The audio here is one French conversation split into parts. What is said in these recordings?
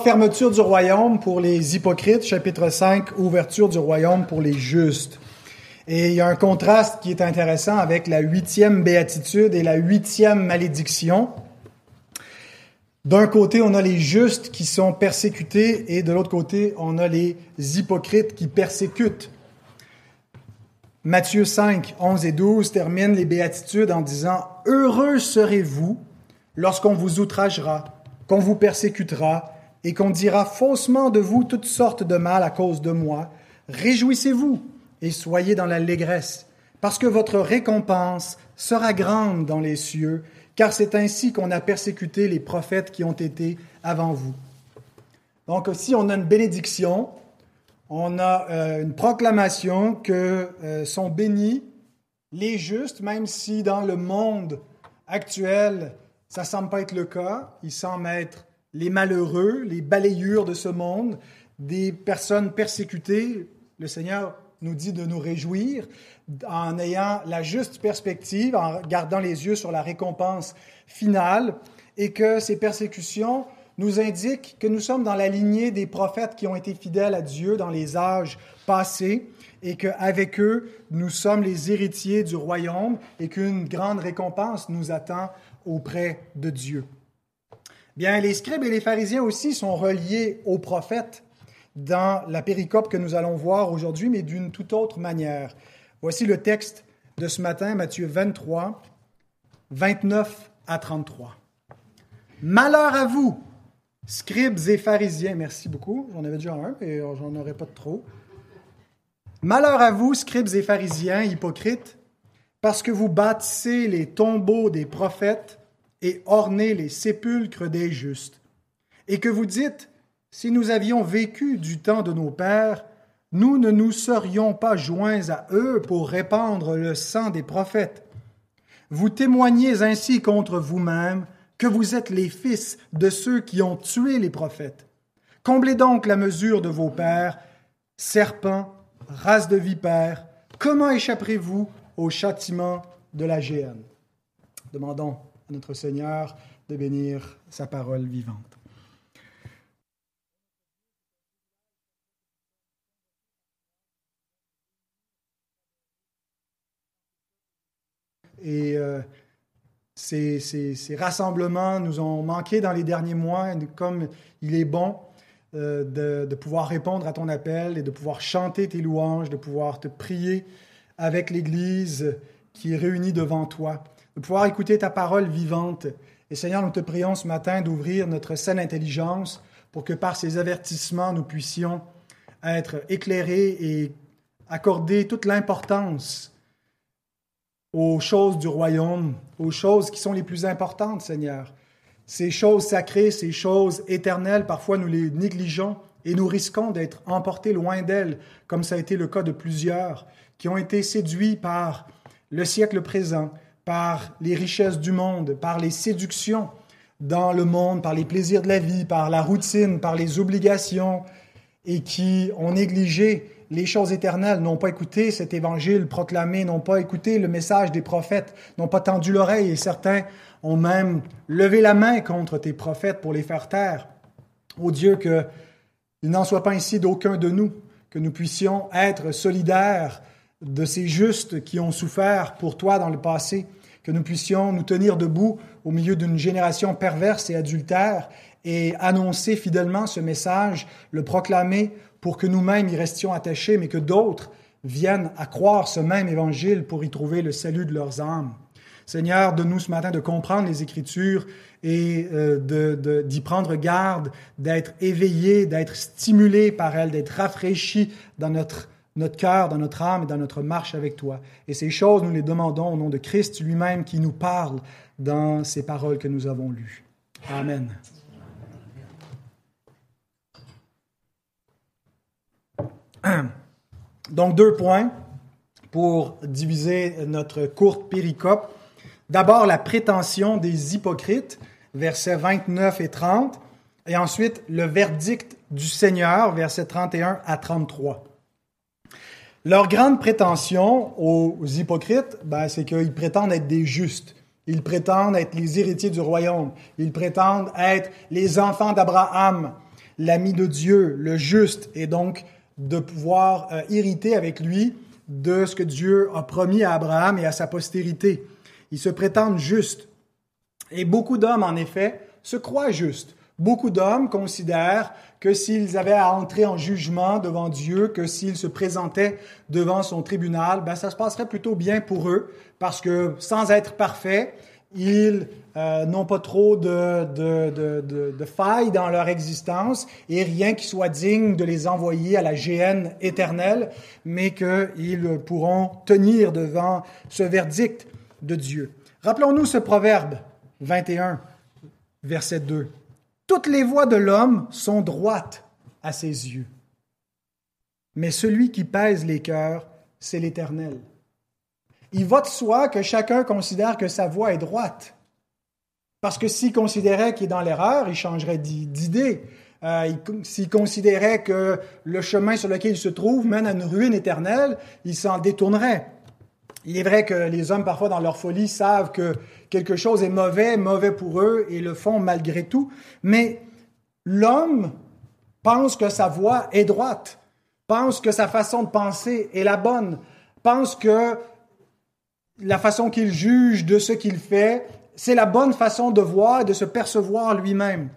fermeture du royaume pour les hypocrites, chapitre 5, ouverture du royaume pour les justes. Et il y a un contraste qui est intéressant avec la huitième béatitude et la huitième malédiction. D'un côté, on a les justes qui sont persécutés et de l'autre côté, on a les hypocrites qui persécutent. Matthieu 5, 11 et 12 termine les béatitudes en disant Heureux serez-vous lorsqu'on vous outragera, qu'on vous persécutera et qu'on dira faussement de vous toutes sortes de mal à cause de moi. Réjouissez-vous et soyez dans l'allégresse, parce que votre récompense sera grande dans les cieux, car c'est ainsi qu'on a persécuté les prophètes qui ont été avant vous. Donc, si on a une bénédiction, on a euh, une proclamation que euh, sont bénis les justes, même si dans le monde actuel, ça semble pas être le cas. Ils semblent être les malheureux, les balayures de ce monde, des personnes persécutées. Le Seigneur nous dit de nous réjouir en ayant la juste perspective, en gardant les yeux sur la récompense finale, et que ces persécutions nous indiquent que nous sommes dans la lignée des prophètes qui ont été fidèles à Dieu dans les âges passés, et qu'avec eux, nous sommes les héritiers du royaume, et qu'une grande récompense nous attend auprès de Dieu. Bien, les scribes et les pharisiens aussi sont reliés aux prophètes dans la péricope que nous allons voir aujourd'hui, mais d'une toute autre manière. Voici le texte de ce matin, Matthieu 23, 29 à 33. Malheur à vous, scribes et pharisiens. Merci beaucoup. J'en avais déjà un, mais j'en aurais pas de trop. Malheur à vous, scribes et pharisiens, hypocrites, parce que vous bâtissez les tombeaux des prophètes et ornez les sépulcres des justes, et que vous dites, si nous avions vécu du temps de nos pères, nous ne nous serions pas joints à eux pour répandre le sang des prophètes. Vous témoignez ainsi contre vous-même que vous êtes les fils de ceux qui ont tué les prophètes. Comblez donc la mesure de vos pères, serpents, race de vipères, comment échapperez-vous au châtiment de la géhenne? Demandons notre Seigneur de bénir sa parole vivante. Et euh, ces, rassemblements nous ont manqué dans les derniers mois, comme il est bon euh, de, de, pouvoir répondre à ton appel et de pouvoir chanter tes louanges, de pouvoir te prier avec l'Église qui est réunie devant toi, de pouvoir écouter ta parole vivante. Et Seigneur, nous te prions ce matin d'ouvrir notre saine intelligence pour que par ces avertissements, nous puissions être éclairés et accorder toute l'importance aux choses du royaume, aux choses qui sont les plus importantes, Seigneur. Ces choses sacrées, ces choses éternelles, parfois nous les négligeons et nous risquons d'être emportés loin d'elles, comme ça a été le cas de plusieurs qui ont été séduits par le siècle présent, par les richesses du monde, par les séductions dans le monde, par les plaisirs de la vie, par la routine, par les obligations, et qui ont négligé les choses éternelles, n'ont pas écouté cet évangile proclamé, n'ont pas écouté le message des prophètes, n'ont pas tendu l'oreille, et certains ont même levé la main contre tes prophètes pour les faire taire. Ô Dieu, qu'il n'en soit pas ainsi d'aucun de nous, que nous puissions être solidaires de ces justes qui ont souffert pour toi dans le passé, que nous puissions nous tenir debout au milieu d'une génération perverse et adultère et annoncer fidèlement ce message, le proclamer pour que nous-mêmes y restions attachés, mais que d'autres viennent à croire ce même évangile pour y trouver le salut de leurs âmes. Seigneur, donne-nous ce matin de comprendre les Écritures et euh, d'y prendre garde, d'être éveillés, d'être stimulés par elles, d'être rafraîchis dans notre, notre cœur, dans notre âme et dans notre marche avec toi. Et ces choses, nous les demandons au nom de Christ lui-même qui nous parle dans ces paroles que nous avons lues. Amen. Donc, deux points pour diviser notre courte péricope. D'abord, la prétention des hypocrites, versets 29 et 30, et ensuite le verdict du Seigneur, versets 31 à 33. Leur grande prétention aux hypocrites, ben, c'est qu'ils prétendent être des justes. Ils prétendent être les héritiers du royaume. Ils prétendent être les enfants d'Abraham l'ami de Dieu, le juste, et donc de pouvoir euh, hériter avec lui de ce que Dieu a promis à Abraham et à sa postérité. Ils se prétendent justes. Et beaucoup d'hommes, en effet, se croient justes. Beaucoup d'hommes considèrent que s'ils avaient à entrer en jugement devant Dieu, que s'ils se présentaient devant son tribunal, ben ça se passerait plutôt bien pour eux, parce que sans être parfaits, ils euh, n'ont pas trop de, de, failles dans leur existence et rien qui soit digne de les envoyer à la géhenne éternelle, mais qu'ils pourront tenir devant ce verdict de Dieu. Rappelons-nous ce proverbe 21, verset 2. Toutes les voies de l'homme sont droites à ses yeux. Mais celui qui pèse les cœurs, c'est l'Éternel. Il va de soi que chacun considère que sa voie est droite. Parce que s'il considérait qu'il est dans l'erreur, il changerait d'idée. Euh, s'il considérait que le chemin sur lequel il se trouve mène à une ruine éternelle, il s'en détournerait. Il est vrai que les hommes, parfois, dans leur folie, savent que quelque chose est mauvais, mauvais pour eux, et le font malgré tout. Mais l'homme pense que sa voie est droite, pense que sa façon de penser est la bonne, pense que la façon qu'il juge de ce qu'il fait, c'est la bonne façon de voir et de se percevoir lui-même.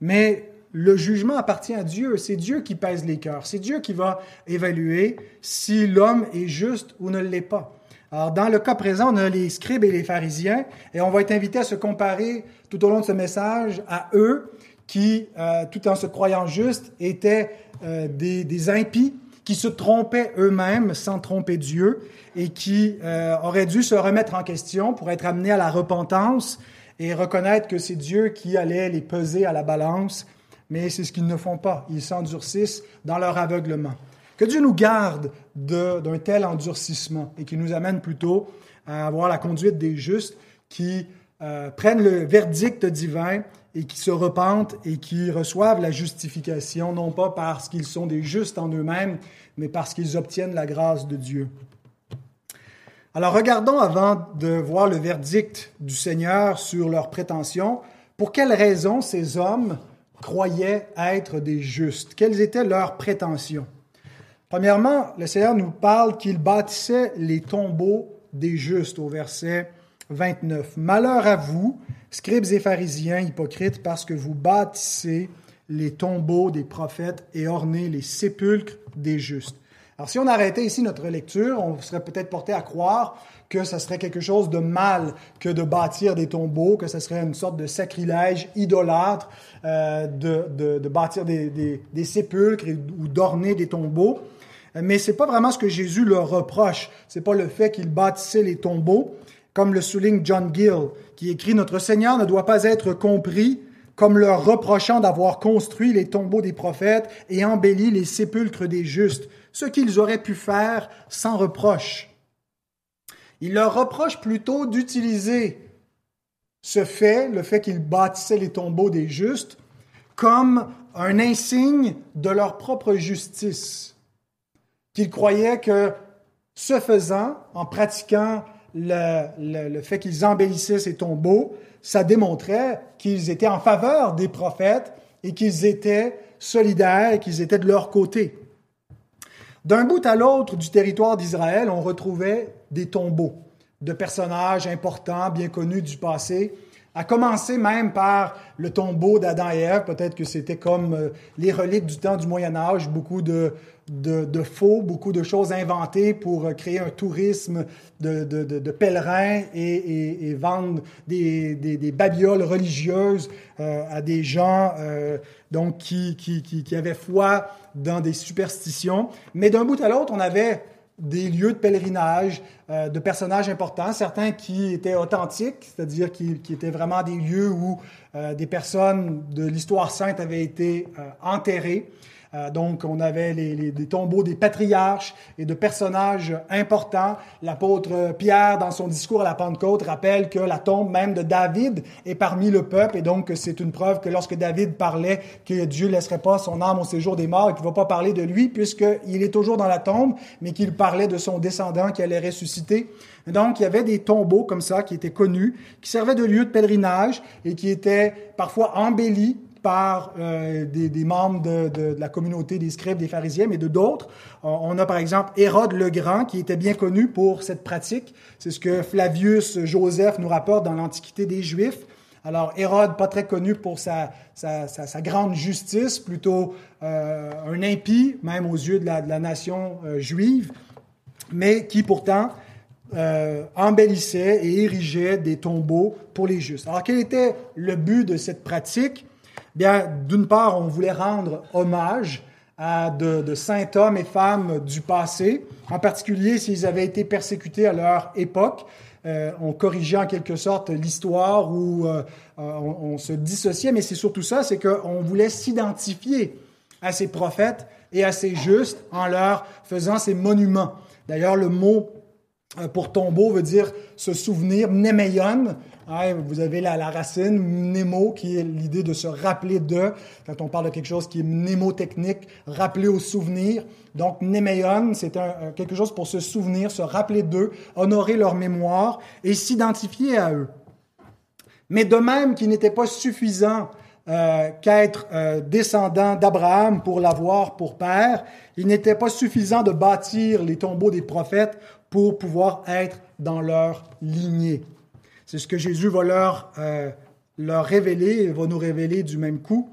Mais le jugement appartient à Dieu. C'est Dieu qui pèse les cœurs. C'est Dieu qui va évaluer si l'homme est juste ou ne l'est pas. Alors, dans le cas présent, on a les scribes et les pharisiens, et on va être invité à se comparer tout au long de ce message à eux, qui, euh, tout en se croyant justes, étaient euh, des, impies, qui se trompaient eux-mêmes sans tromper Dieu, et qui euh, auraient dû se remettre en question pour être amenés à la repentance et reconnaître que c'est Dieu qui allait les peser à la balance, mais c'est ce qu'ils ne font pas. Ils s'endurcissent dans leur aveuglement. Que Dieu nous garde d'un tel endurcissement et qui nous amène plutôt à avoir la conduite des justes qui euh, prennent le verdict divin et qui se repentent et qui reçoivent la justification, non pas parce qu'ils sont des justes en eux-mêmes, mais parce qu'ils obtiennent la grâce de Dieu. Alors regardons avant de voir le verdict du Seigneur sur leurs prétentions, pour quelles raisons ces hommes croyaient être des justes, quelles étaient leurs prétentions? Premièrement, le Seigneur nous parle qu'il bâtissait les tombeaux des justes au verset 29. Malheur à vous, scribes et pharisiens hypocrites, parce que vous bâtissez les tombeaux des prophètes et ornez les sépulcres des justes. Alors si on arrêtait ici notre lecture, on serait peut-être porté à croire que ce serait quelque chose de mal que de bâtir des tombeaux, que ce serait une sorte de sacrilège idolâtre euh, de, de, bâtir des, des, des sépulcres ou d'orner des tombeaux. Mais c'est pas vraiment ce que Jésus leur reproche. C'est pas le fait qu'ils bâtissaient les tombeaux, comme le souligne John Gill, qui écrit Notre Seigneur ne doit pas être compris comme leur reprochant d'avoir construit les tombeaux des prophètes et embelli les sépulcres des justes, ce qu'ils auraient pu faire sans reproche. Il leur reproche plutôt d'utiliser ce fait, le fait qu'ils bâtissaient les tombeaux des justes, comme un insigne de leur propre justice qu'ils croyaient que ce faisant, en pratiquant le, fait qu'ils embellissaient ces tombeaux, ça démontrait qu'ils étaient en faveur des prophètes et qu'ils étaient solidaires et qu'ils étaient de leur côté. D'un bout à l'autre du territoire d'Israël, on retrouvait des tombeaux de personnages importants, bien connus du passé, à commencer même par le tombeau d'Adam et Ève. Peut-être que c'était comme euh, les reliques du temps du Moyen Âge, beaucoup de, de, faux, beaucoup de choses inventées pour euh, créer un tourisme de, de, pèlerins et, vendre des, des, babioles religieuses euh, à des gens donc qui, qui, qui avaient foi dans des superstitions. Mais d'un bout à l'autre, on avait des lieux de pèlerinage, euh, de personnages importants, certains qui étaient authentiques, c'est-à-dire qui, étaient vraiment des lieux où euh, des personnes de l'histoire sainte avaient été euh, enterrées. Euh, donc, on avait les, tombeaux des patriarches et de personnages importants. L'apôtre Pierre, dans son discours à la Pentecôte, rappelle que la tombe même de David est parmi le peuple, et donc c'est une preuve que lorsque David parlait que Dieu ne laisserait pas son âme au séjour des morts, et qu'il ne va pas parler de lui, puisqu'il est toujours dans la tombe, mais qu'il parlait de son descendant qui allait ressusciter. Donc, il y avait des tombeaux comme ça qui étaient connus, qui servaient de lieu de pèlerinage et qui étaient parfois embellis par euh, des, membres de, la communauté des scribes, des pharisiens, mais de d'autres. On a par exemple Hérode le Grand, qui était bien connu pour cette pratique. C'est ce que Flavius Joseph nous rapporte dans l'Antiquité des Juifs. Alors Hérode, pas très connu pour sa, sa, grande justice, plutôt euh, un impie, même aux yeux de la, nation euh, juive, mais qui pourtant euh, embellissait et érigeait des tombeaux pour les justes. Alors quel était le but de cette pratique? Bien, d'une part, on voulait rendre hommage à de, saints hommes et femmes du passé, en particulier s'ils avaient été persécutés à leur époque. Euh, on corrigeait en quelque sorte l'histoire ou euh, on, se dissociait, mais c'est surtout ça, c'est qu'on voulait s'identifier à ces prophètes et à ces justes en leur faisant ces monuments. D'ailleurs, le mot euh, pour tombeau veut dire se souvenir, mnémeion. vous avez la, racine mnémo qui est l'idée de se rappeler de. Quand on parle de quelque chose qui est mnémotechnique, rappeler au souvenir. Donc mnémeion, c'est quelque chose pour se souvenir, se rappeler d'eux, honorer leur mémoire et s'identifier à eux. Mais de même qu'il n'était pas suffisant euh, qu'être euh, descendant d'Abraham pour l'avoir pour père, il n'était pas suffisant de bâtir les tombeaux des prophètes pour pouvoir être dans leur lignée. C'est ce que Jésus va leur, euh, leur révéler, il va nous révéler du même coup.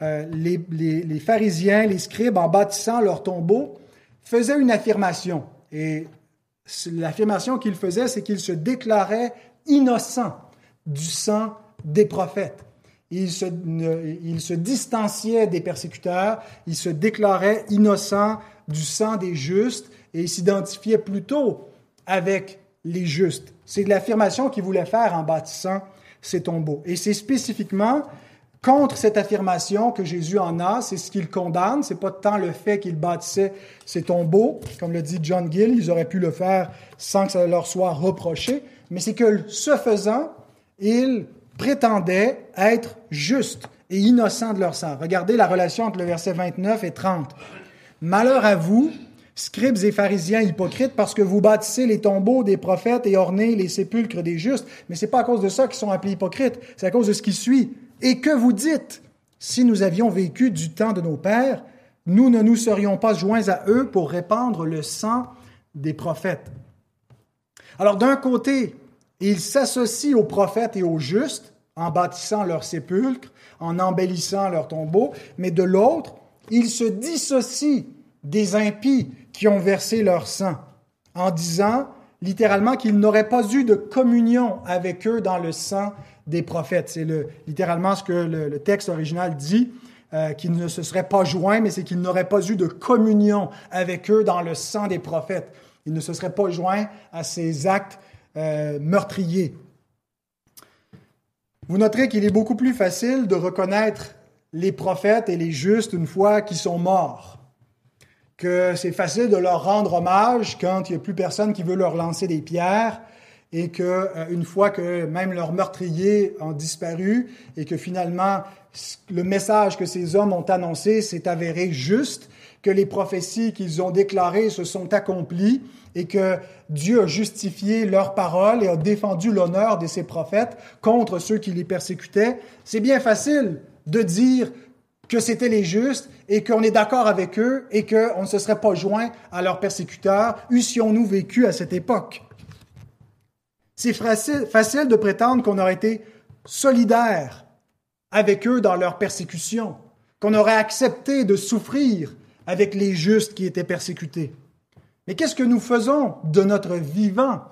Les, les, les, pharisiens, les scribes, en bâtissant leur tombeau, faisaient une affirmation. Et l'affirmation qu'ils faisaient, c'est qu'ils se déclaraient innocents du sang des prophètes. Ils se, distanciaient des persécuteurs, ils se déclaraient innocents du sang des justes, et il s'identifiait plutôt avec les justes. C'est l'affirmation qu'il voulait faire en bâtissant ces tombeaux. Et c'est spécifiquement contre cette affirmation que Jésus en a, c'est ce qu'il condamne, c'est pas tant le fait qu'il bâtissait ces tombeaux, comme le dit John Gill, ils auraient pu le faire sans que ça leur soit reproché, mais c'est que ce faisant, ils prétendaient être justes et innocents de leur sang. Regardez la relation entre le verset 29 et 30. Malheur à vous, scribes et pharisiens hypocrites, parce que vous bâtissez les tombeaux des prophètes et ornez les sépulcres des justes. Mais c'est pas à cause de ça qu'ils sont appelés hypocrites, c'est à cause de ce qui suit. Et que vous dites, si nous avions vécu du temps de nos pères, nous ne nous serions pas joints à eux pour répandre le sang des prophètes. Alors d'un côté, ils s'associent aux prophètes et aux justes en bâtissant leurs sépulcres, en embellissant leurs tombeaux, mais de l'autre, ils se dissocient des impies qui ont versé leur sang, en disant littéralement qu'ils n'auraient pas eu de communion avec eux dans le sang des prophètes. C'est littéralement ce que le, texte original dit, euh, qu'ils ne se seraient pas joints, mais c'est qu'ils n'auraient pas eu de communion avec eux dans le sang des prophètes. Ils ne se seraient pas joints à ces actes euh, meurtriers. Vous noterez qu'il est beaucoup plus facile de reconnaître les prophètes et les justes une fois qu'ils sont morts que c'est facile de leur rendre hommage quand il n'y a plus personne qui veut leur lancer des pierres et que euh, une fois que même leurs meurtriers ont disparu et que finalement le message que ces hommes ont annoncé s'est avéré juste, que les prophéties qu'ils ont déclarées se sont accomplies et que Dieu a justifié leurs paroles et a défendu l'honneur de ses prophètes contre ceux qui les persécutaient, c'est bien facile de dire que c'était les justes et qu'on est d'accord avec eux et qu'on ne se serait pas joint à leurs persécuteurs, eussions-nous vécu à cette époque? C'est facile, de prétendre qu'on aurait été solidaire avec eux dans leur persécution, qu'on aurait accepté de souffrir avec les justes qui étaient persécutés. Mais qu'est-ce que nous faisons de notre vivant?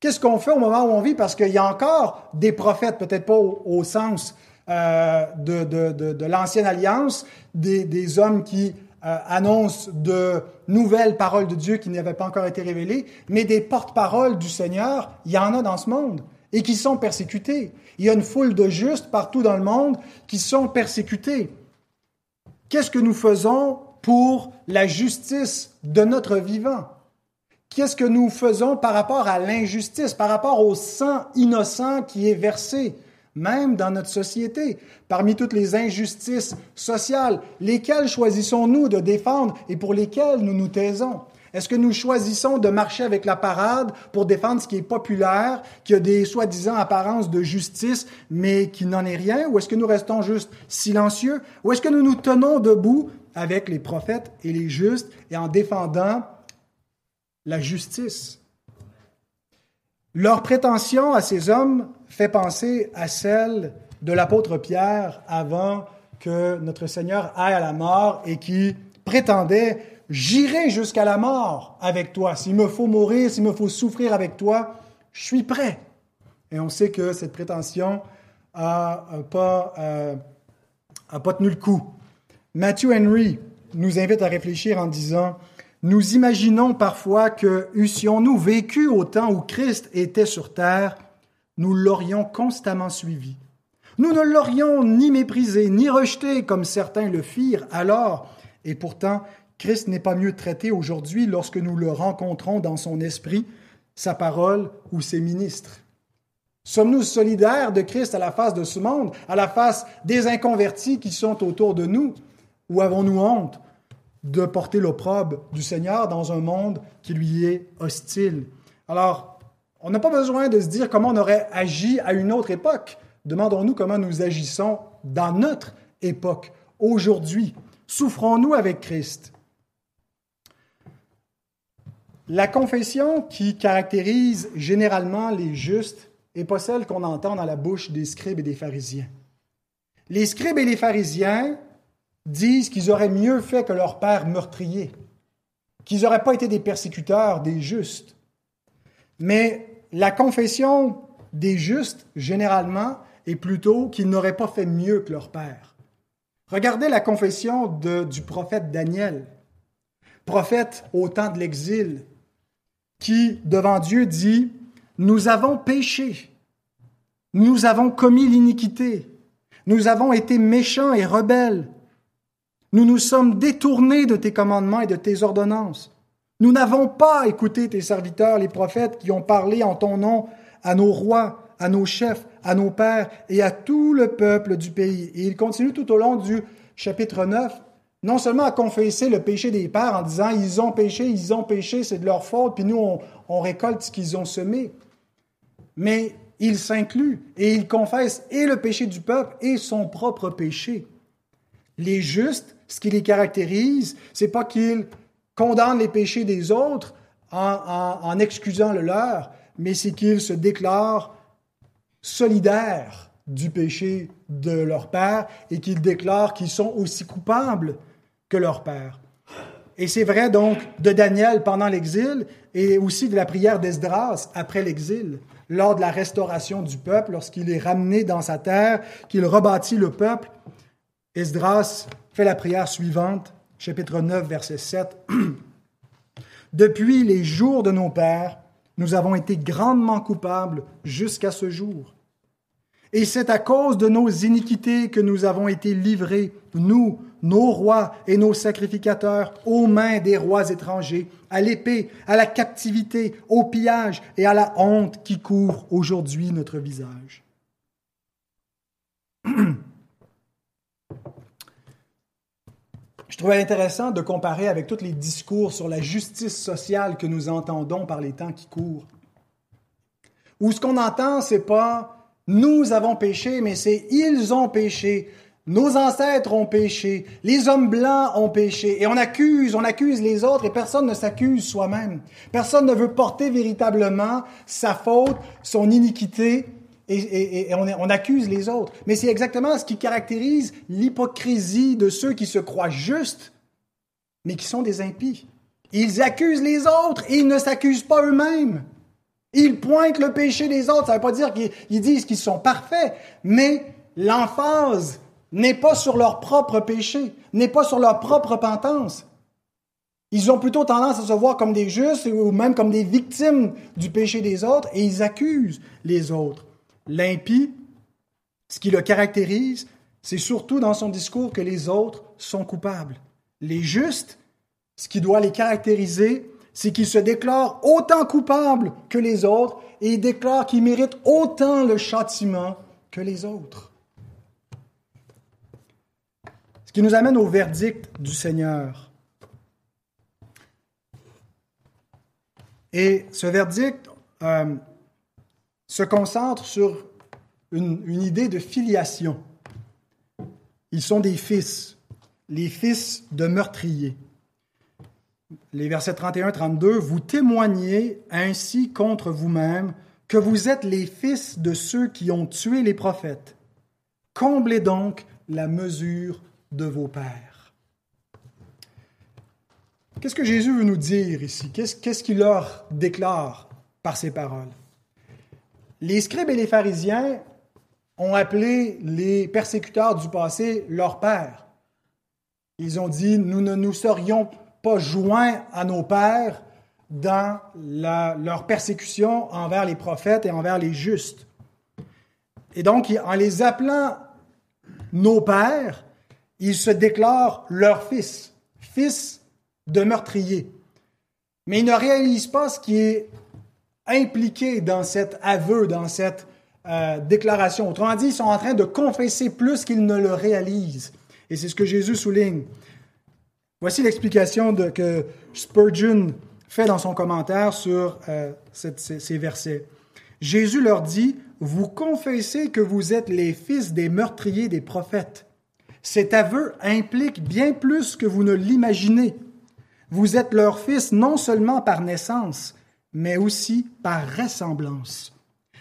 Qu'est-ce qu'on fait au moment où on vit? Parce qu'il y a encore des prophètes, peut-être pas au sens euh, de, l'ancienne alliance, des, des, hommes qui euh, annoncent de nouvelles paroles de Dieu qui n'avaient pas encore été révélées, mais des porte-paroles du Seigneur, il y en a dans ce monde et qui sont persécutés. Il y a une foule de justes partout dans le monde qui sont persécutés. Qu'est-ce que nous faisons pour la justice de notre vivant? Qu'est-ce que nous faisons par rapport à l'injustice, par rapport au sang innocent qui est versé? même dans notre société. Parmi toutes les injustices sociales, lesquelles choisissons-nous de défendre et pour lesquelles nous nous taisons? Est-ce que nous choisissons de marcher avec la parade pour défendre ce qui est populaire, qui a des soi-disant apparences de justice, mais qui n'en est rien? Ou est-ce que nous restons juste silencieux? Ou est-ce que nous nous tenons debout avec les prophètes et les justes et en défendant la justice? Leur prétention à ces hommes fait penser à celle de l'apôtre Pierre avant que notre Seigneur aille à la mort et qui prétendait J'irai jusqu'à la mort avec toi. S'il me faut mourir, s'il me faut souffrir avec toi, je suis prêt. Et on sait que cette prétention n'a pas, euh, pas tenu le coup. Matthew Henry nous invite à réfléchir en disant Nous imaginons parfois que eussions-nous vécu au temps où Christ était sur terre, nous l'aurions constamment suivi. Nous ne l'aurions ni méprisé, ni rejeté comme certains le firent alors, et pourtant Christ n'est pas mieux traité aujourd'hui lorsque nous le rencontrons dans son esprit, sa parole ou ses ministres. Sommes-nous solidaires de Christ à la face de ce monde, à la face des inconvertis qui sont autour de nous, ou avons-nous honte de porter l'opprobre du Seigneur dans un monde qui lui est hostile? Alors, on n'a pas besoin de se dire comment on aurait agi à une autre époque. Demandons-nous comment nous agissons dans notre époque, aujourd'hui. Souffrons-nous avec Christ? La confession qui caractérise généralement les justes n'est pas celle qu'on entend dans la bouche des scribes et des pharisiens. Les scribes et les pharisiens disent qu'ils auraient mieux fait que leur père meurtrier, qu'ils n'auraient pas été des persécuteurs des justes. Mais la confession des justes, généralement, est plutôt qu'ils n'auraient pas fait mieux que leur père. Regardez la confession du prophète Daniel, prophète au temps de l'exil, qui, devant Dieu, dit, Nous avons péché, nous avons commis l'iniquité, nous avons été méchants et rebelles, nous nous sommes détournés de tes commandements et de tes ordonnances. Nous n'avons pas écouté tes serviteurs, les prophètes, qui ont parlé en ton nom à nos rois, à nos chefs, à nos pères et à tout le peuple du pays. Et il continue tout au long du chapitre 9 non seulement à confesser le péché des pères en disant ils ont péché, ils ont péché, c'est de leur faute, puis nous, on, récolte ce qu'ils ont semé, mais il s'inclut et il confesse et le péché du peuple et son propre péché. Les justes, ce qui les caractérise, c'est pas qu'ils condamnent les péchés des autres en, en excusant le leur, mais c'est qu'ils se déclarent solidaires du péché de leur père et qu'ils déclarent qu'ils sont aussi coupables que leur père. Et c'est vrai donc de Daniel pendant l'exil et aussi de la prière d'Esdras après l'exil, lors de la restauration du peuple, lorsqu'il est ramené dans sa terre, qu'il rebâtit le peuple. Esdras fait la prière suivante, chapitre 9, verset 7. Depuis les jours de nos pères, nous avons été grandement coupables jusqu'à ce jour. Et c'est à cause de nos iniquités que nous avons été livrés, nous, nos rois et nos sacrificateurs, aux mains des rois étrangers, à l'épée, à la captivité, au pillage et à la honte qui couvre aujourd'hui notre visage. Je trouvais intéressant de comparer avec tous les discours sur la justice sociale que nous entendons par les temps qui courent. Où ce qu'on entend, c'est pas nous avons péché, mais c'est ils ont péché. Nos ancêtres ont péché, les hommes blancs ont péché, et on accuse, on accuse les autres, et personne ne s'accuse soi-même. Personne ne veut porter véritablement sa faute, son iniquité, et, on, accuse les autres. Mais c'est exactement ce qui caractérise l'hypocrisie de ceux qui se croient justes, mais qui sont des impies. Ils accusent les autres, et ils ne s'accusent pas eux-mêmes. Ils pointent le péché des autres. Ça ne veut pas dire qu'ils disent qu'ils sont parfaits, mais l'emphase n'est pas sur leur propre péché, n'est pas sur leur propre repentance. Ils ont plutôt tendance à se voir comme des justes ou même comme des victimes du péché des autres et ils accusent les autres. L'impie, ce qui le caractérise, c'est surtout dans son discours que les autres sont coupables. Les justes, ce qui doit les caractériser, c'est qu'ils se déclarent autant coupables que les autres et ils déclarent qu'ils méritent autant le châtiment que les autres. Ce qui nous amène au verdict du Seigneur. Et ce verdict euh, se concentre sur une, une idée de filiation. Ils sont des fils, les fils de meurtriers. Les versets 31-32, vous témoignez ainsi contre vous-même que vous êtes les fils de ceux qui ont tué les prophètes. Comblez donc la mesure de vos pères. Qu'est-ce que Jésus veut nous dire ici? Qu'est-ce qu'il leur déclare par ces paroles? Les scribes et les pharisiens ont appelé les persécuteurs du passé leurs pères. Ils ont dit, nous ne nous serions pas joints à nos pères dans leur persécution envers les prophètes et envers les justes. Et donc, en les appelant nos pères, ils se déclarent leurs fils, fils de meurtriers. Mais ils ne réalisent pas ce qui est impliqué dans cet aveu, dans cette euh, déclaration. Autrement dit, ils sont en train de confesser plus qu'ils ne le réalisent. Et c'est ce que Jésus souligne. Voici l'explication que Spurgeon fait dans son commentaire sur euh, ces versets. Jésus leur dit, Vous confessez que vous êtes les fils des meurtriers des prophètes. Cet aveu implique bien plus que vous ne l'imaginez. Vous êtes leurs fils non seulement par naissance, mais aussi par ressemblance.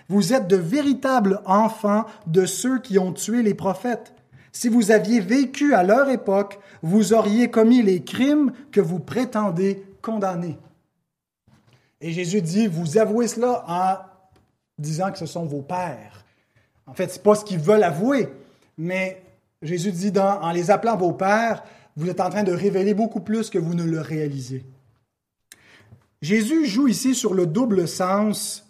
Vous êtes de véritables enfants de ceux qui ont tué les prophètes. Si vous aviez vécu à leur époque, vous auriez commis les crimes que vous prétendez condamner. Et Jésus dit, vous avouez cela en disant que ce sont vos pères. En fait, ce n'est pas ce qu'ils veulent avouer, mais Jésus dit, en les appelant vos pères, vous êtes en train de révéler beaucoup plus que vous ne le réalisez. Jésus joue ici sur le double sens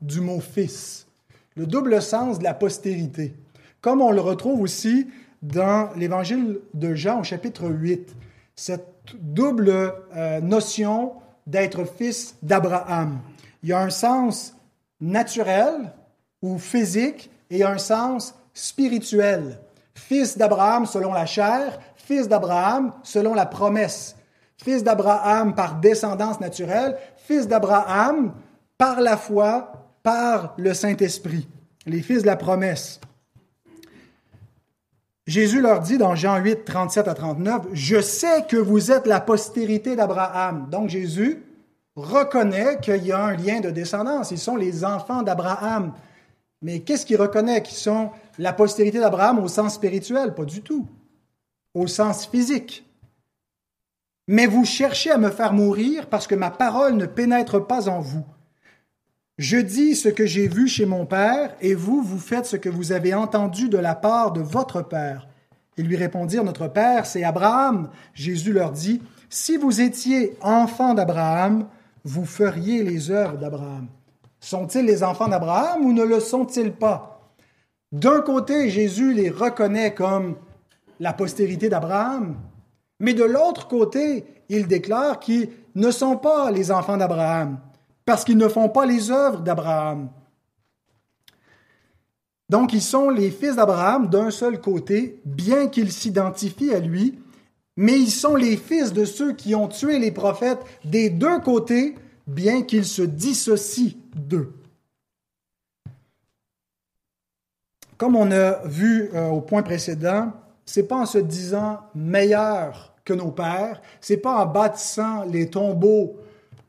du mot fils, le double sens de la postérité, comme on le retrouve aussi dans l'évangile de Jean au chapitre 8, cette double euh, notion d'être fils d'Abraham. Il y a un sens naturel ou physique et un sens spirituel. Fils d'Abraham selon la chair, fils d'Abraham selon la promesse. Fils d'Abraham par descendance naturelle, fils d'Abraham par la foi, par le Saint-Esprit. Les fils de la promesse. Jésus leur dit dans Jean 8, 37 à 39, Je sais que vous êtes la postérité d'Abraham. Donc Jésus reconnaît qu'il y a un lien de descendance. Ils sont les enfants d'Abraham. Mais qu'est-ce qu'il reconnaît qu'ils sont la postérité d'Abraham au sens spirituel? Pas du tout. Au sens physique. Mais vous cherchez à me faire mourir parce que ma parole ne pénètre pas en vous. Je dis ce que j'ai vu chez mon Père, et vous, vous faites ce que vous avez entendu de la part de votre Père. Ils lui répondirent, Notre Père, c'est Abraham. Jésus leur dit, Si vous étiez enfants d'Abraham, vous feriez les œuvres d'Abraham. Sont-ils les enfants d'Abraham ou ne le sont-ils pas? D'un côté, Jésus les reconnaît comme la postérité d'Abraham, mais de l'autre côté, il déclare qu'ils ne sont pas les enfants d'Abraham parce qu'ils ne font pas les œuvres d'Abraham. Donc ils sont les fils d'Abraham d'un seul côté, bien qu'ils s'identifient à lui, mais ils sont les fils de ceux qui ont tué les prophètes des deux côtés, bien qu'ils se dissocient d'eux. Comme on a vu euh, au point précédent, c'est pas en se disant meilleur que nos pères, c'est pas en bâtissant les tombeaux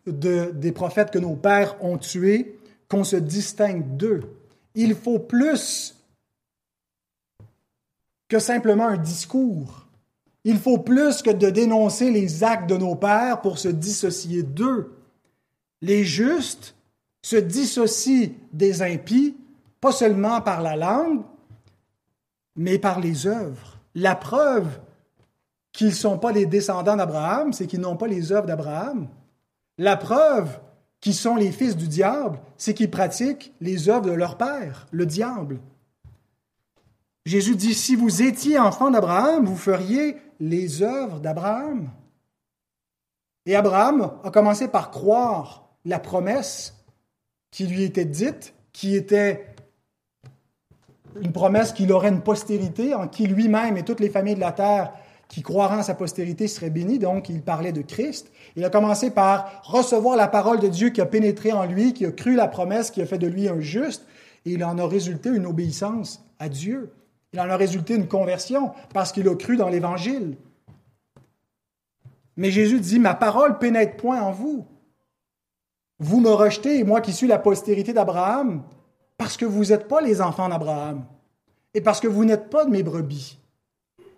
des prophètes que nos pères ont tués qu'on se distingue d'eux. Il faut plus que simplement un discours. Il faut plus que de dénoncer les actes de nos pères pour se dissocier d'eux. Les justes se dissocient des impies, pas seulement par la langue, mais par les œuvres. La preuve qu'ils ne sont pas les descendants d'Abraham, c'est qu'ils n'ont pas les œuvres d'Abraham. La preuve qu'ils sont les fils du diable, c'est qu'ils pratiquent les œuvres de leur père, le diable. Jésus dit, si vous étiez enfant d'Abraham, vous feriez les œuvres d'Abraham. Et Abraham a commencé par croire la promesse qui lui était dite, qui était une promesse qu'il aurait une postérité en qui lui-même et toutes les familles de la terre qui croira en sa postérité serait béni, donc il parlait de Christ. Il a commencé par recevoir la parole de Dieu qui a pénétré en lui, qui a cru la promesse, qui a fait de lui un juste, et il en a résulté une obéissance à Dieu. Il en a résulté une conversion parce qu'il a cru dans l'Évangile. Mais Jésus dit, ma parole pénètre point en vous. Vous me rejetez, moi qui suis la postérité d'Abraham, parce que vous n'êtes pas les enfants d'Abraham et parce que vous n'êtes pas de mes brebis.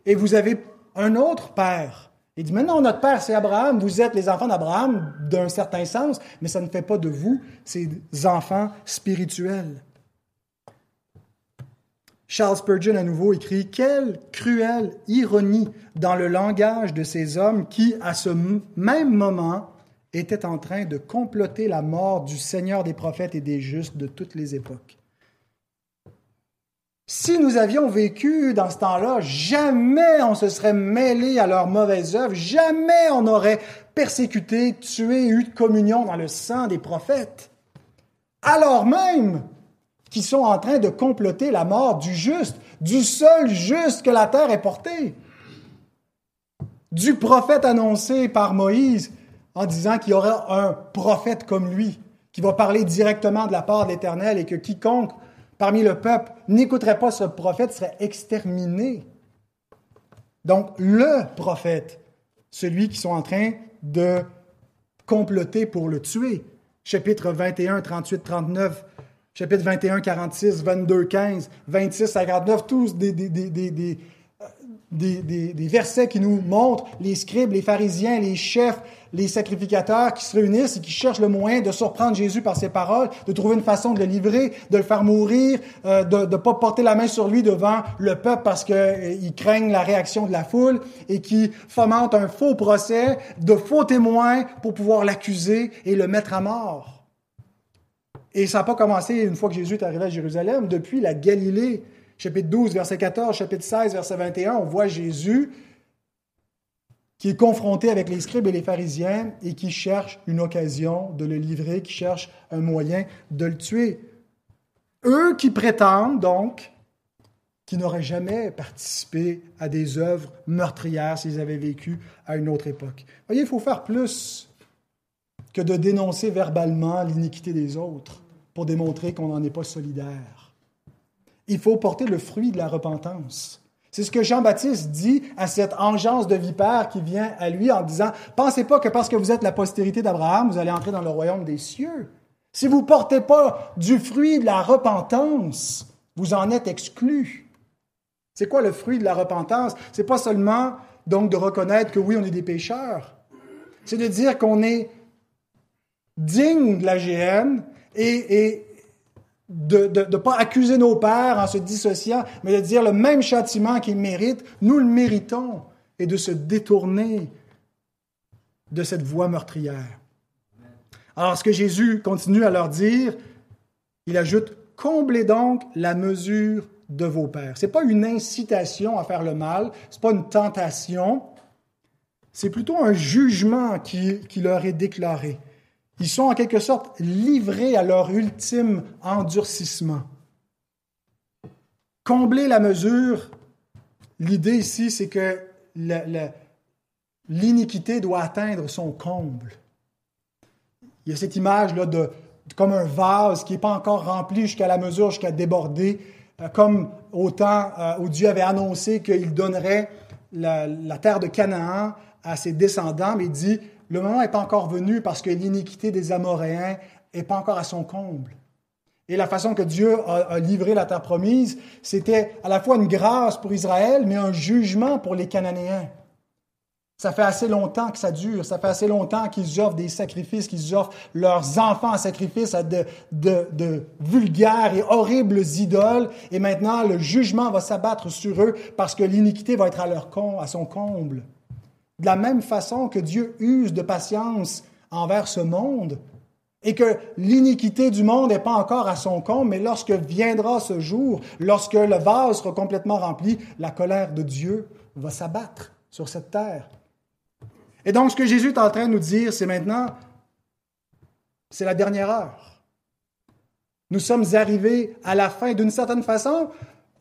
Et vous avez un autre père. Il dit, maintenant notre père, c'est Abraham, vous êtes les enfants d'Abraham d'un certain sens, mais ça ne fait pas de vous ces enfants spirituels. Charles Spurgeon à nouveau écrit Quelle cruelle ironie dans le langage de ces hommes qui, à ce même moment, étaient en train de comploter la mort du Seigneur des prophètes et des justes de toutes les époques. Si nous avions vécu dans ce temps-là, jamais on se serait mêlé à leurs mauvaises œuvres, jamais on aurait persécuté, tué, eu de communion dans le sang des prophètes. Alors même qu'ils sont en train de comploter la mort du juste, du seul juste que la terre ait porté, du prophète annoncé par Moïse en disant qu'il y aura un prophète comme lui, qui va parler directement de la part de l'Éternel et que quiconque parmi le peuple n'écouterait pas ce prophète serait exterminé. Donc, le prophète, celui qui sont en train de comploter pour le tuer. Chapitre 21, 38, 39, chapitre 21, 46, 22, 15, 26, 59, tous des, versets qui nous montrent les scribes, les pharisiens, les chefs, les sacrificateurs qui se réunissent et qui cherchent le moyen de surprendre Jésus par ses paroles, de trouver une façon de le livrer, de le faire mourir, euh, de ne pas porter la main sur lui devant le peuple parce qu'ils euh, craignent la réaction de la foule et qui fomentent un faux procès, de faux témoins pour pouvoir l'accuser et le mettre à mort. Et ça n'a pas commencé une fois que Jésus est arrivé à Jérusalem, depuis la Galilée chapitre 12, verset 14, chapitre 16, verset 21, on voit Jésus qui est confronté avec les scribes et les pharisiens et qui cherche une occasion de le livrer, qui cherche un moyen de le tuer. Eux qui prétendent donc qu'ils n'auraient jamais participé à des œuvres meurtrières s'ils avaient vécu à une autre époque. Vous voyez, il faut faire plus que de dénoncer verbalement l'iniquité des autres pour démontrer qu'on n'en est pas solidaire il faut porter le fruit de la repentance. C'est ce que Jean-Baptiste dit à cette engeance de vipère qui vient à lui en disant, pensez pas que parce que vous êtes la postérité d'Abraham, vous allez entrer dans le royaume des cieux. Si vous ne portez pas du fruit de la repentance, vous en êtes exclu. C'est quoi le fruit de la repentance? C'est pas seulement donc de reconnaître que oui, on est des pécheurs. C'est de dire qu'on est digne de la GN et, et, de ne pas accuser nos pères en se dissociant, mais de dire le même châtiment qu'ils méritent, nous le méritons, et de se détourner de cette voie meurtrière. Alors, ce que Jésus continue à leur dire, il ajoute Comblez donc la mesure de vos pères. Ce n'est pas une incitation à faire le mal, ce n'est pas une tentation, c'est plutôt un jugement qui, qui leur est déclaré. Ils sont en quelque sorte livrés à leur ultime endurcissement. Combler la mesure, l'idée ici, c'est que l'iniquité doit atteindre son comble. Il y a cette image-là de comme un vase qui n'est pas encore rempli jusqu'à la mesure, jusqu'à déborder, euh, comme au temps euh, où Dieu avait annoncé qu'il donnerait la, la, terre de Canaan à ses descendants, mais il dit le moment n'est pas encore venu parce que l'iniquité des Amoréens n'est pas encore à son comble. Et la façon que Dieu a, livré la terre promise, c'était à la fois une grâce pour Israël, mais un jugement pour les Cananéens. Ça fait assez longtemps que ça dure, ça fait assez longtemps qu'ils offrent des sacrifices, qu'ils offrent leurs enfants en sacrifice à de, vulgaires et horribles idoles, et maintenant le jugement va s'abattre sur eux parce que l'iniquité va être à, leur à son comble. De la même façon que Dieu use de patience envers ce monde et que l'iniquité du monde n'est pas encore à son compte, mais lorsque viendra ce jour, lorsque le vase sera complètement rempli, la colère de Dieu va s'abattre sur cette terre. Et donc, ce que Jésus est en train de nous dire, c'est maintenant, c'est la dernière heure. Nous sommes arrivés à la fin, d'une certaine façon,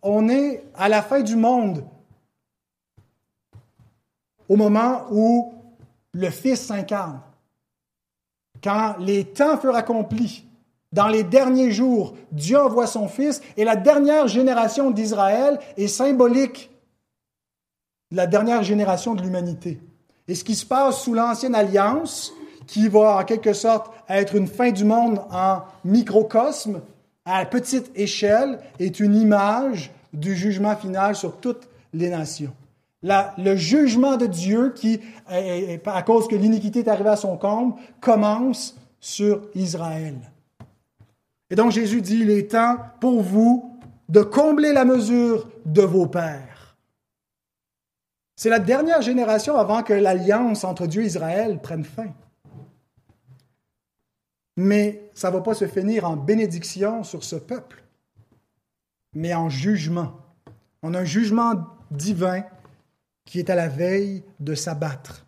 on est à la fin du monde au moment où le Fils s'incarne. Quand les temps furent accomplis, dans les derniers jours, Dieu envoie son Fils et la dernière génération d'Israël est symbolique de la dernière génération de l'humanité. Et ce qui se passe sous l'ancienne alliance, qui va en quelque sorte être une fin du monde en microcosme, à petite échelle, est une image du jugement final sur toutes les nations. Le jugement de Dieu, qui, à cause que l'iniquité est arrivée à son comble, commence sur Israël. Et donc Jésus dit, il est temps pour vous de combler la mesure de vos pères. C'est la dernière génération avant que l'alliance entre Dieu et Israël prenne fin. Mais ça ne va pas se finir en bénédiction sur ce peuple, mais en jugement. On a un jugement divin qui est à la veille de s'abattre.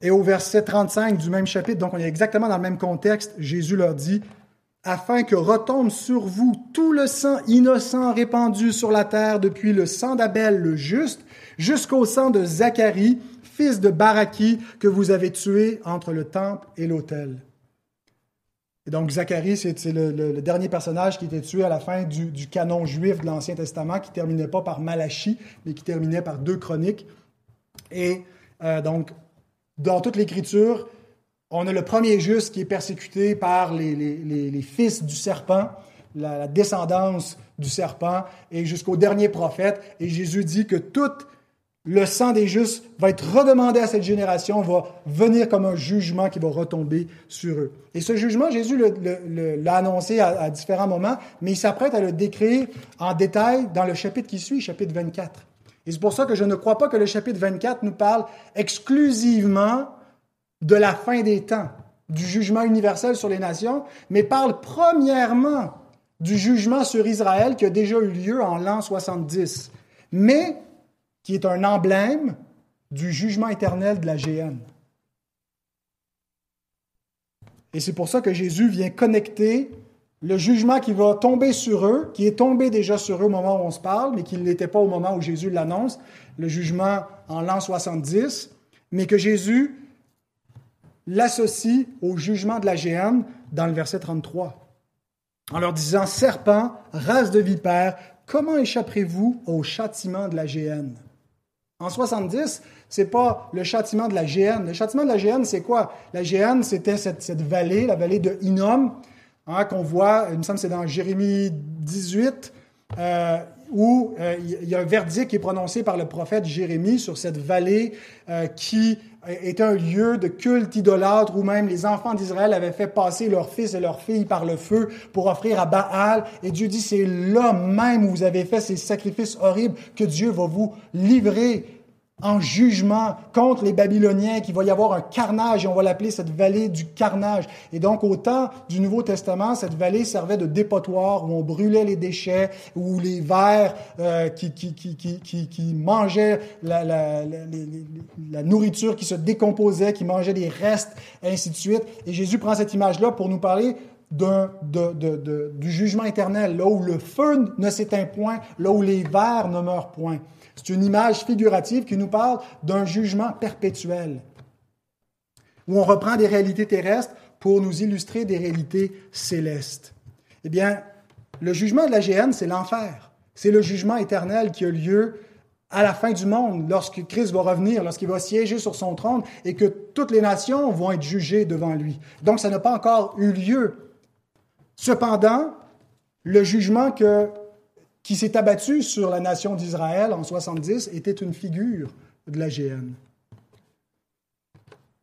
Et au verset 35 du même chapitre, donc on est exactement dans le même contexte, Jésus leur dit, afin que retombe sur vous tout le sang innocent répandu sur la terre depuis le sang d'Abel le juste jusqu'au sang de Zacharie, fils de Baraki, que vous avez tué entre le temple et l'autel. Et donc Zacharie, c'est le, dernier personnage qui était tué à la fin du, canon juif de l'Ancien Testament, qui terminait pas par Malachie, mais qui terminait par deux chroniques. Et euh, donc dans toute l'Écriture, on a le premier juste qui est persécuté par les, fils du serpent, la, descendance du serpent, et jusqu'au dernier prophète. Et Jésus dit que tout le sang des justes va être redemandé à cette génération, va venir comme un jugement qui va retomber sur eux. Et ce jugement, Jésus l'a annoncé à, différents moments, mais il s'apprête à le décrire en détail dans le chapitre qui suit, chapitre 24. Et c'est pour ça que je ne crois pas que le chapitre 24 nous parle exclusivement de la fin des temps, du jugement universel sur les nations, mais parle premièrement du jugement sur Israël qui a déjà eu lieu en l'an 70, mais qui est un emblème du jugement éternel de la GN. Et c'est pour ça que Jésus vient connecter le jugement qui va tomber sur eux, qui est tombé déjà sur eux au moment où on se parle, mais qui ne l'était pas au moment où Jésus l'annonce, le jugement en l'an 70, mais que Jésus l'associe au jugement de la géhenne dans le verset 33, en leur disant, Serpent, race de vipère, comment échapperez-vous au châtiment de la géhenne? En 70, c'est pas le châtiment de la géhenne. Le châtiment de la géhenne, c'est quoi? La géhenne, c'était cette, vallée, la vallée de Hinnom, Hein, qu'on voit, il me semble c'est dans Jérémie 18, euh, où euh, il y a un verdict qui est prononcé par le prophète Jérémie sur cette vallée euh, qui était un lieu de culte idolâtre où même les enfants d'Israël avaient fait passer leurs fils et leurs filles par le feu pour offrir à Baal. Et Dieu dit, c'est là même où vous avez fait ces sacrifices horribles que Dieu va vous livrer en jugement contre les Babyloniens, qu'il va y avoir un carnage, et on va l'appeler cette vallée du carnage. Et donc, au temps du Nouveau Testament, cette vallée servait de dépotoir où on brûlait les déchets, où les vers euh, qui, qui, qui, qui, mangeaient la, nourriture qui se décomposait, qui mangeaient des restes, ainsi de suite. Et Jésus prend cette image-là pour nous parler du jugement éternel, là où le feu ne s'éteint point, là où les vers ne meurent point. C'est une image figurative qui nous parle d'un jugement perpétuel, où on reprend des réalités terrestres pour nous illustrer des réalités célestes. Eh bien, le jugement de la géhenne, c'est l'enfer. C'est le jugement éternel qui a lieu à la fin du monde, lorsque Christ va revenir, lorsqu'il va siéger sur son trône et que toutes les nations vont être jugées devant lui. Donc, ça n'a pas encore eu lieu. Cependant, le jugement que qui s'est abattu sur la nation d'Israël en 70 était une figure de la GN.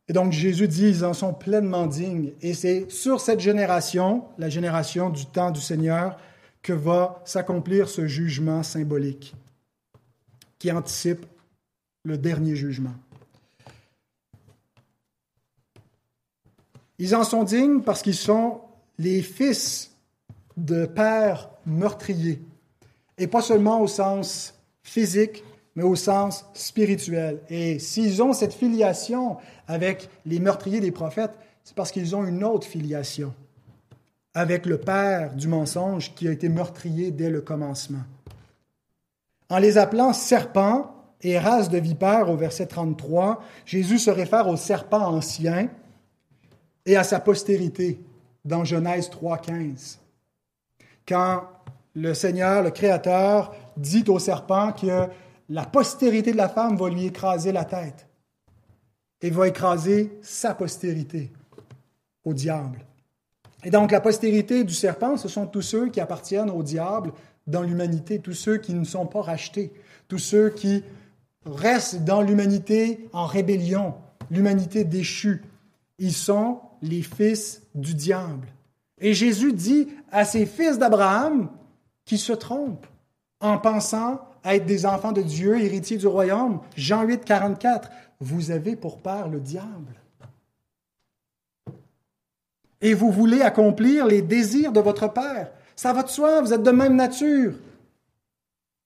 Et donc Jésus dit, ils en sont pleinement dignes. Et c'est sur cette génération, la génération du temps du Seigneur, que va s'accomplir ce jugement symbolique qui anticipe le dernier jugement. Ils en sont dignes parce qu'ils sont les fils de pères meurtriers et pas seulement au sens physique, mais au sens spirituel. Et s'ils ont cette filiation avec les meurtriers des prophètes, c'est parce qu'ils ont une autre filiation avec le père du mensonge qui a été meurtrier dès le commencement. En les appelant serpents, et race de vipères au verset 33, Jésus se réfère au serpent ancien et à sa postérité dans Genèse 3.15. Quand le Seigneur, le Créateur, dit au serpent que la postérité de la femme va lui écraser la tête et va écraser sa postérité au diable. Et donc la postérité du serpent, ce sont tous ceux qui appartiennent au diable dans l'humanité, tous ceux qui ne sont pas rachetés, tous ceux qui restent dans l'humanité en rébellion, l'humanité déchue. Ils sont les fils du diable. Et Jésus dit à ces fils d'Abraham qui se trompent en pensant être des enfants de Dieu, héritiers du royaume, Jean 8, 44, vous avez pour père le diable. Et vous voulez accomplir les désirs de votre père. Ça va de soi, vous êtes de même nature.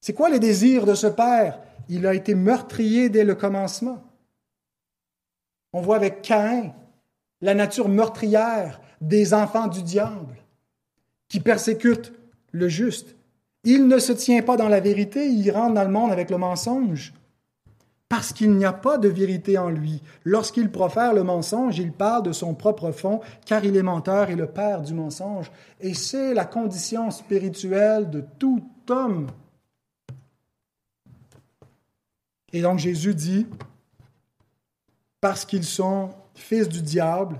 C'est quoi les désirs de ce père? Il a été meurtrier dès le commencement. On voit avec Caïn la nature meurtrière des enfants du diable qui persécutent le juste. Il ne se tient pas dans la vérité, il rentre dans le monde avec le mensonge. Parce qu'il n'y a pas de vérité en lui. Lorsqu'il profère le mensonge, il parle de son propre fond, car il est menteur et le père du mensonge. Et c'est la condition spirituelle de tout homme. Et donc Jésus dit, parce qu'ils sont fils du diable,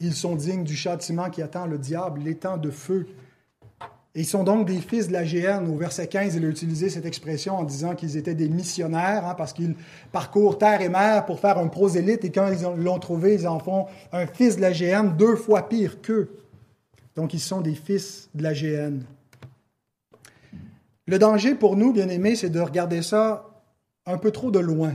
ils sont dignes du châtiment qui attend le diable, l'étang de feu ils sont donc des fils de la GN. Au verset 15, il a utilisé cette expression en disant qu'ils étaient des missionnaires, hein, parce qu'ils parcourent terre et mer pour faire un prosélyte, et quand ils l'ont trouvé, ils en font un fils de la GN deux fois pire qu'eux. Donc ils sont des fils de la GN. Le danger pour nous, bien-aimés, c'est de regarder ça un peu trop de loin,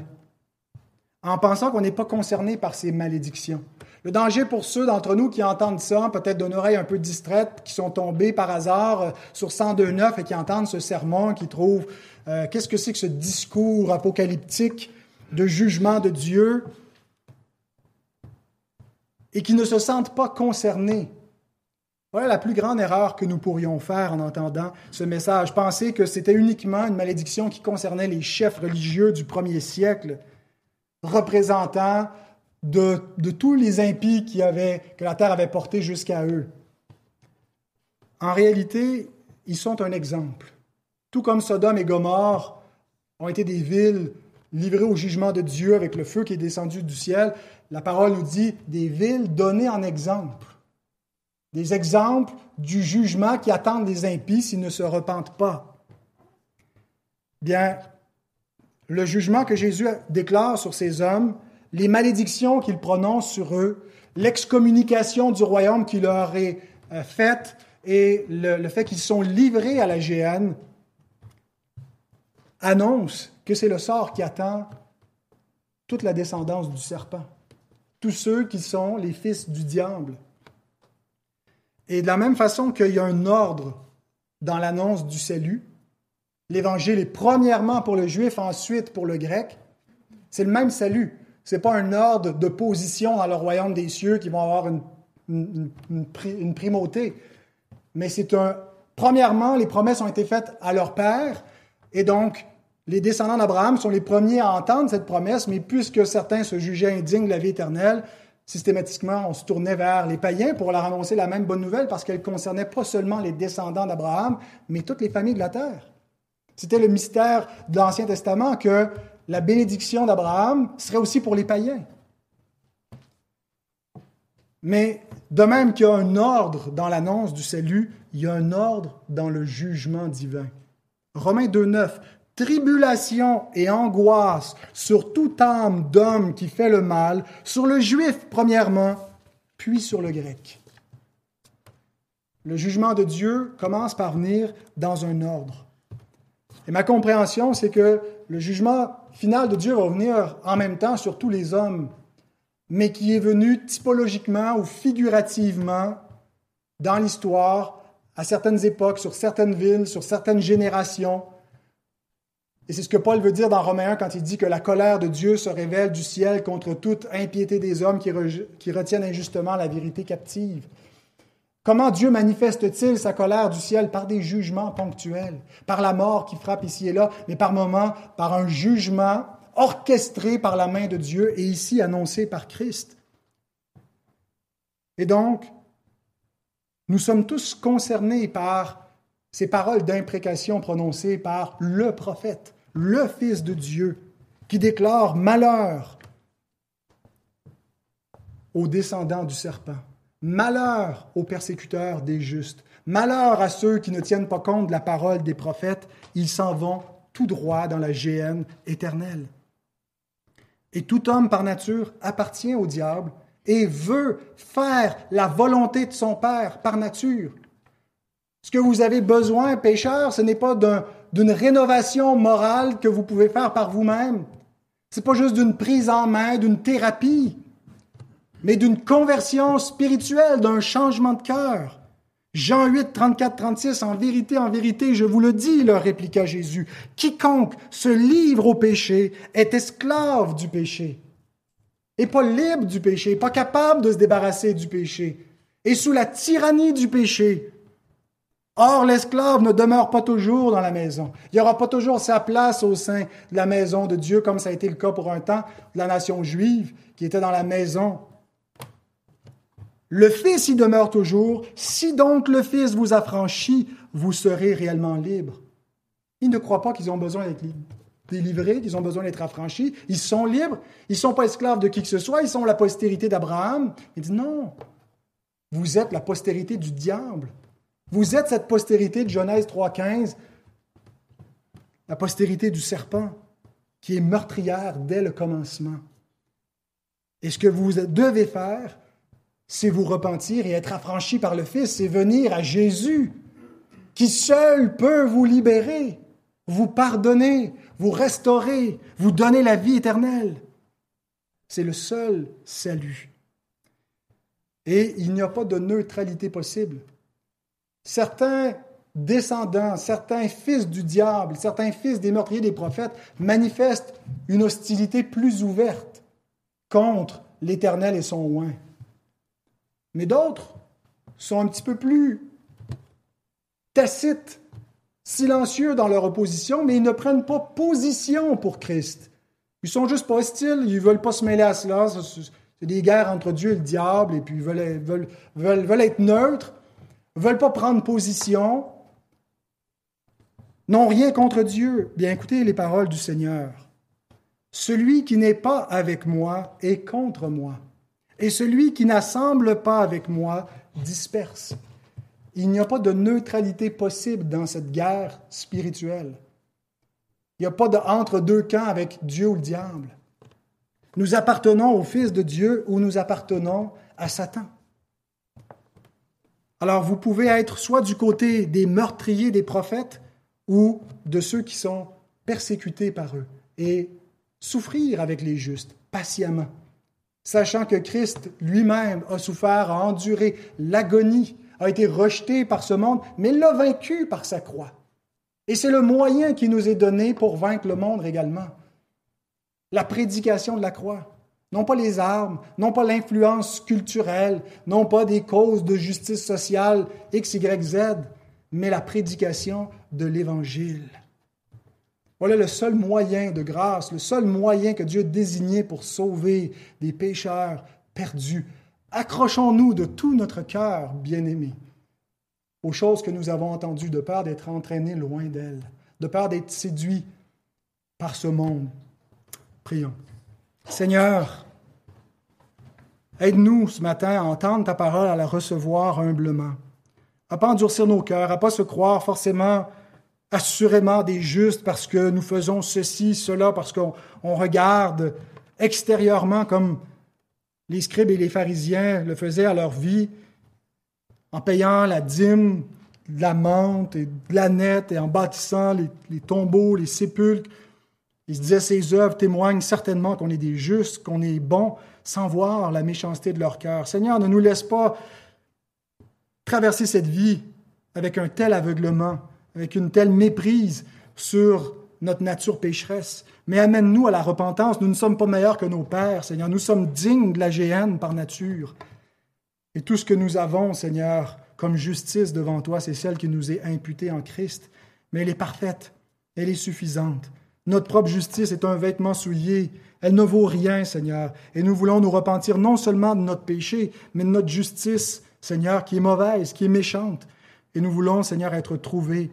en pensant qu'on n'est pas concerné par ces malédictions. Le danger pour ceux d'entre nous qui entendent ça, peut-être d'une oreille un peu distraite, qui sont tombés par hasard euh, sur 102.9 et qui entendent ce sermon, qui trouvent euh, qu'est-ce que c'est que ce discours apocalyptique de jugement de Dieu et qui ne se sentent pas concernés. Voilà la plus grande erreur que nous pourrions faire en entendant ce message. Penser que c'était uniquement une malédiction qui concernait les chefs religieux du premier siècle, représentant de, tous les impies qui avaient, que la terre avait portés jusqu'à eux. En réalité, ils sont un exemple. Tout comme Sodome et Gomorre ont été des villes livrées au jugement de Dieu avec le feu qui est descendu du ciel, la parole nous dit des villes données en exemple. Des exemples du jugement qui attendent les impies s'ils ne se repentent pas. Bien, le jugement que Jésus déclare sur ces hommes les malédictions qu'il prononce sur eux, l'excommunication du royaume qui leur est euh, faite et le, fait qu'ils sont livrés à la géhenne annoncent que c'est le sort qui attend toute la descendance du serpent, tous ceux qui sont les fils du diable. Et de la même façon qu'il y a un ordre dans l'annonce du salut, l'évangile est premièrement pour le juif, ensuite pour le grec, c'est le même salut. Ce n'est pas un ordre de position dans le royaume des cieux qui vont avoir une, primauté. Mais c'est un. Premièrement, les promesses ont été faites à leur père, et donc les descendants d'Abraham sont les premiers à entendre cette promesse, mais puisque certains se jugeaient indignes de la vie éternelle, systématiquement, on se tournait vers les païens pour leur annoncer la même bonne nouvelle parce qu'elle concernait pas seulement les descendants d'Abraham, mais toutes les familles de la terre. C'était le mystère de l'Ancien Testament que la bénédiction d'Abraham serait aussi pour les païens. Mais de même qu'il y a un ordre dans l'annonce du salut, il y a un ordre dans le jugement divin. Romains 2.9. Tribulation et angoisse sur toute âme d'homme qui fait le mal, sur le juif premièrement, puis sur le grec. Le jugement de Dieu commence par venir dans un ordre. Et ma compréhension, c'est que le jugement final de Dieu va venir en même temps sur tous les hommes, mais qui est venu typologiquement ou figurativement dans l'histoire, à certaines époques, sur certaines villes, sur certaines générations. Et c'est ce que Paul veut dire dans Romains 1 quand il dit que la colère de Dieu se révèle du ciel contre toute impiété des hommes qui, qui retiennent injustement la vérité captive. Comment Dieu manifeste-t-il sa colère du ciel Par des jugements ponctuels, par la mort qui frappe ici et là, mais par moments par un jugement orchestré par la main de Dieu et ici annoncé par Christ? Et donc, nous sommes tous concernés par ces paroles d'imprécation prononcées par le prophète, le Fils de Dieu, qui déclare malheur aux descendants du serpent, malheur aux persécuteurs des justes, malheur à ceux qui ne tiennent pas compte de la parole des prophètes, ils s'en vont tout droit dans la géhenne éternelle. Et tout homme par nature appartient au diable et veut faire la volonté de son Père par nature. Ce que vous avez besoin, pécheur, ce n'est pas d'une rénovation morale que vous pouvez faire par vous-même. Ce n'est pas juste d'une prise en main, d'une thérapie, mais d'une conversion spirituelle, d'un changement de cœur. Jean 8, 34, 36, en vérité, en vérité, je vous le dis, leur répliqua Jésus, quiconque se livre au péché est esclave du péché, et pas libre du péché, pas capable de se débarrasser du péché, et sous la tyrannie du péché. Or, l'esclave ne demeure pas toujours dans la maison. Il n'y aura pas toujours sa place au sein de la maison de Dieu, comme ça a été le cas pour un temps de la nation juive, qui était dans la maison le Fils y demeure toujours. Si donc le Fils vous affranchit, vous serez réellement libre. Ils ne croient pas qu'ils ont besoin d'être délivrés, qu'ils ont besoin d'être affranchis. Ils sont libres. Ils ne sont pas esclaves de qui que ce soit. Ils sont la postérité d'Abraham. Ils disent non. Vous êtes la postérité du diable. Vous êtes cette postérité de Genèse 3.15, la postérité du serpent, qui est meurtrière dès le commencement. Et ce que vous devez faire, c'est vous repentir et être affranchi par le Fils, c'est venir à Jésus, qui seul peut vous libérer, vous pardonner, vous restaurer, vous donner la vie éternelle. C'est le seul salut. Et il n'y a pas de neutralité possible. Certains descendants, certains fils du diable, certains fils des meurtriers des prophètes manifestent une hostilité plus ouverte contre l'Éternel et son oint. Mais d'autres sont un petit peu plus tacites, silencieux dans leur opposition, mais ils ne prennent pas position pour Christ. Ils sont juste pas hostiles, ils veulent pas se mêler à cela. C'est des guerres entre Dieu et le diable, et puis ils veulent, veulent, être neutres, veulent pas prendre position, n'ont rien contre Dieu. Bien écoutez les paroles du Seigneur. Celui qui n'est pas avec moi est contre moi et celui qui n'assemble pas avec moi disperse. Il n'y a pas de neutralité possible dans cette guerre spirituelle. Il n'y a pas de entre deux camps avec Dieu ou le diable. Nous appartenons au Fils de Dieu ou nous appartenons à Satan. Alors vous pouvez être soit du côté des meurtriers des prophètes ou de ceux qui sont persécutés par eux et souffrir avec les justes patiemment sachant que Christ lui-même a souffert, a enduré l'agonie, a été rejeté par ce monde, mais l'a vaincu par sa croix. Et c'est le moyen qui nous est donné pour vaincre le monde également. La prédication de la croix. Non pas les armes, non pas l'influence culturelle, non pas des causes de justice sociale X, Y, Z, mais la prédication de l'Évangile. Voilà le seul moyen de grâce, le seul moyen que Dieu a désigné pour sauver des pécheurs perdus. Accrochons-nous de tout notre cœur, bien-aimés, aux choses que nous avons entendues, de peur d'être entraînés loin d'elles, de peur d'être séduits par ce monde. Prions. Seigneur, aide-nous ce matin à entendre ta parole, à la recevoir humblement, à ne pas endurcir nos cœurs, à ne pas se croire forcément assurément des justes parce que nous faisons ceci, cela, parce qu'on regarde extérieurement comme les scribes et les pharisiens le faisaient à leur vie, en payant la dîme, la menthe et de la nette et en bâtissant les, tombeaux, les sépulcres. Ils se disaient, ces œuvres témoignent certainement qu'on est des justes, qu'on est bons, sans voir la méchanceté de leur cœur. Seigneur, ne nous laisse pas traverser cette vie avec un tel aveuglement avec une telle méprise sur notre nature pécheresse, mais amène-nous à la repentance. Nous ne sommes pas meilleurs que nos pères, Seigneur. Nous sommes dignes de la géhenne par nature. Et tout ce que nous avons, Seigneur, comme justice devant toi, c'est celle qui nous est imputée en Christ, mais elle est parfaite, elle est suffisante. Notre propre justice est un vêtement souillé, elle ne vaut rien, Seigneur, et nous voulons nous repentir non seulement de notre péché, mais de notre justice, Seigneur, qui est mauvaise, qui est méchante. Et nous voulons, Seigneur, être trouvés,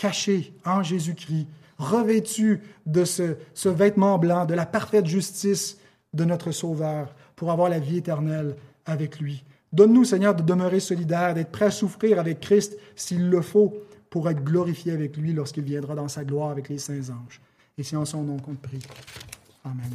cachés en Jésus-Christ, revêtus de ce, ce vêtement blanc, de la parfaite justice de notre Sauveur, pour avoir la vie éternelle avec lui. Donne-nous, Seigneur, de demeurer solidaires, d'être prêts à souffrir avec Christ s'il le faut, pour être glorifiés avec lui lorsqu'il viendra dans sa gloire avec les saints anges. Et c'est en son nom qu'on te prie. Amen.